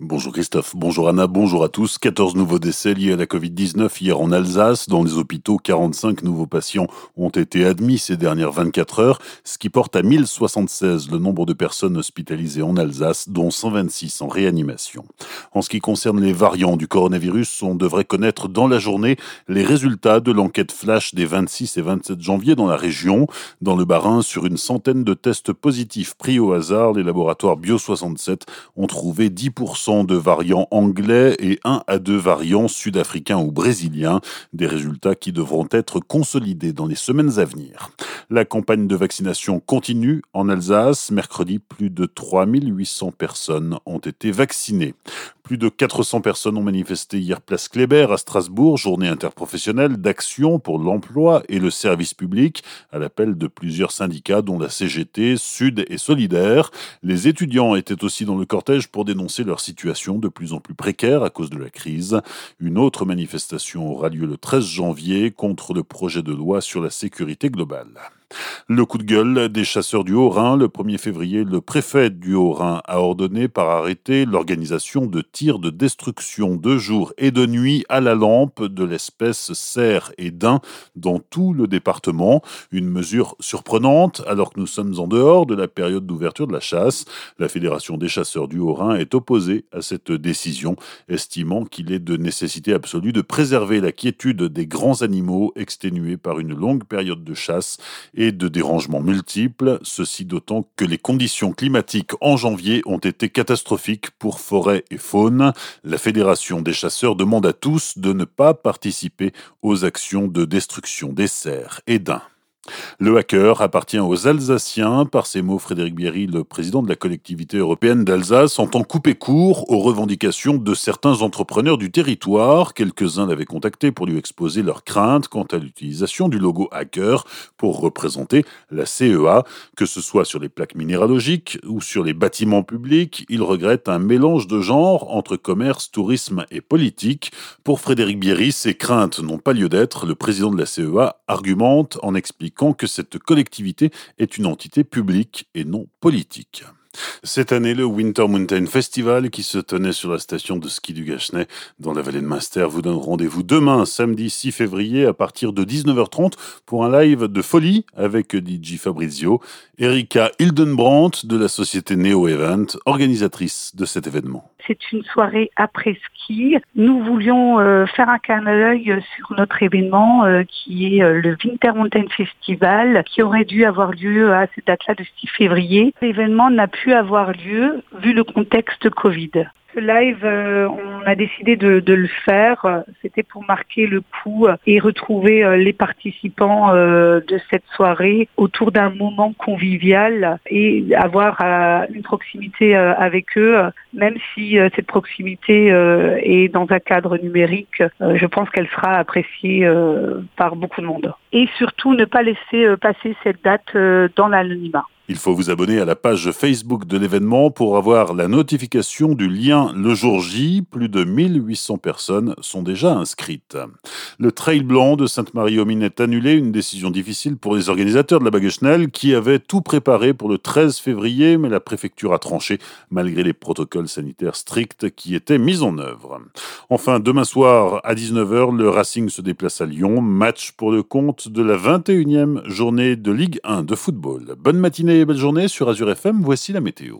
Bonjour Christophe, bonjour Anna, bonjour à tous. 14 nouveaux décès liés à la Covid-19 hier en Alsace. Dans les hôpitaux, 45 nouveaux patients ont été admis ces dernières 24 heures, ce qui porte à 1076 le nombre de personnes hospitalisées en Alsace, dont 126 en réanimation. En ce qui concerne les variants du coronavirus, on devrait connaître dans la journée les résultats de l'enquête flash des 26 et 27 janvier dans la région. Dans le Bas-Rhin, sur une centaine de tests positifs pris au hasard, les laboratoires Bio67 ont trouvé 10% de variants anglais et 1 à 2 variants sud-africains ou brésiliens, des résultats qui devront être consolidés dans les semaines à venir. La campagne de vaccination continue en Alsace. Mercredi, plus de 3800 personnes ont été vaccinées. Plus de 400 personnes ont manifesté hier place Kléber à Strasbourg, journée interprofessionnelle d'action pour l'emploi et le service public, à l'appel de plusieurs syndicats dont la CGT, Sud et Solidaire. Les étudiants étaient aussi dans le cortège pour dénoncer leur situation de plus en plus précaire à cause de la crise. Une autre manifestation aura lieu le 13 janvier contre le projet de loi sur la sécurité globale. Le coup de gueule des chasseurs du Haut-Rhin. Le 1er février, le préfet du Haut-Rhin a ordonné par arrêté l'organisation de tirs de destruction de jour et de nuit à la lampe de l'espèce cerf et daim dans tout le département. Une mesure surprenante alors que nous sommes en dehors de la période d'ouverture de la chasse. La Fédération des chasseurs du Haut-Rhin est opposée à cette décision, estimant qu'il est de nécessité absolue de préserver la quiétude des grands animaux exténués par une longue période de chasse et de dérangements multiples, ceci d'autant que les conditions climatiques en janvier ont été catastrophiques pour forêt et faune. La Fédération des chasseurs demande à tous de ne pas participer aux actions de destruction des cerfs et daims. Le hacker appartient aux Alsaciens. Par ces mots, Frédéric Bierry, le président de la collectivité européenne d'Alsace, entend couper court aux revendications de certains entrepreneurs du territoire. Quelques-uns l'avaient contacté pour lui exposer leurs craintes quant à l'utilisation du logo hacker pour représenter la CEA, que ce soit sur les plaques minéralogiques ou sur les bâtiments publics. Il regrette un mélange de genres entre commerce, tourisme et politique. Pour Frédéric Bierry, ces craintes n'ont pas lieu d'être. Le président de la CEA argumente en expliquant que cette collectivité est une entité publique et non politique. Cette année, le Winter Mountain Festival, qui se tenait sur la station de ski du Gachenay, dans la vallée de Munster, vous donne rendez-vous demain, samedi 6 février, à partir de 19h30, pour un live de folie avec DJ Fabrizio, Erika Hildenbrandt de la société Neo Event, organisatrice de cet événement. C'est une soirée après ski. Nous voulions euh, faire un clin d'œil sur notre événement euh, qui est euh, le Winter Mountain Festival, qui aurait dû avoir lieu à cette date-là de 6 février. L'événement n'a pu avoir lieu vu le contexte Covid. Ce live, euh, on a décidé de, le faire. C'était pour marquer le coup et retrouver euh, les participants euh, de cette soirée autour d'un moment convivial et avoir une proximité avec eux, même si cette proximité est dans un cadre numérique. je pense qu'elle sera appréciée par beaucoup de monde. Et surtout, ne pas laisser passer cette date dans l'anonymat. Il faut vous abonner à la page Facebook de l'événement pour avoir la notification du lien le jour J. Plus de 1800 personnes sont déjà inscrites. Le trail blanc de Sainte-Marie-aux-Mines est annulé, une décision difficile pour les organisateurs de la Baguechenelle qui avaient tout préparé pour le 13 février, mais la préfecture a tranché malgré les protocoles sanitaires stricts qui étaient mis en œuvre. Enfin, demain soir à 19h, le Racing se déplace à Lyon, match pour le compte de la 21e journée de Ligue 1 de football. Bonne matinée belle journée sur Azure FM, voici la météo.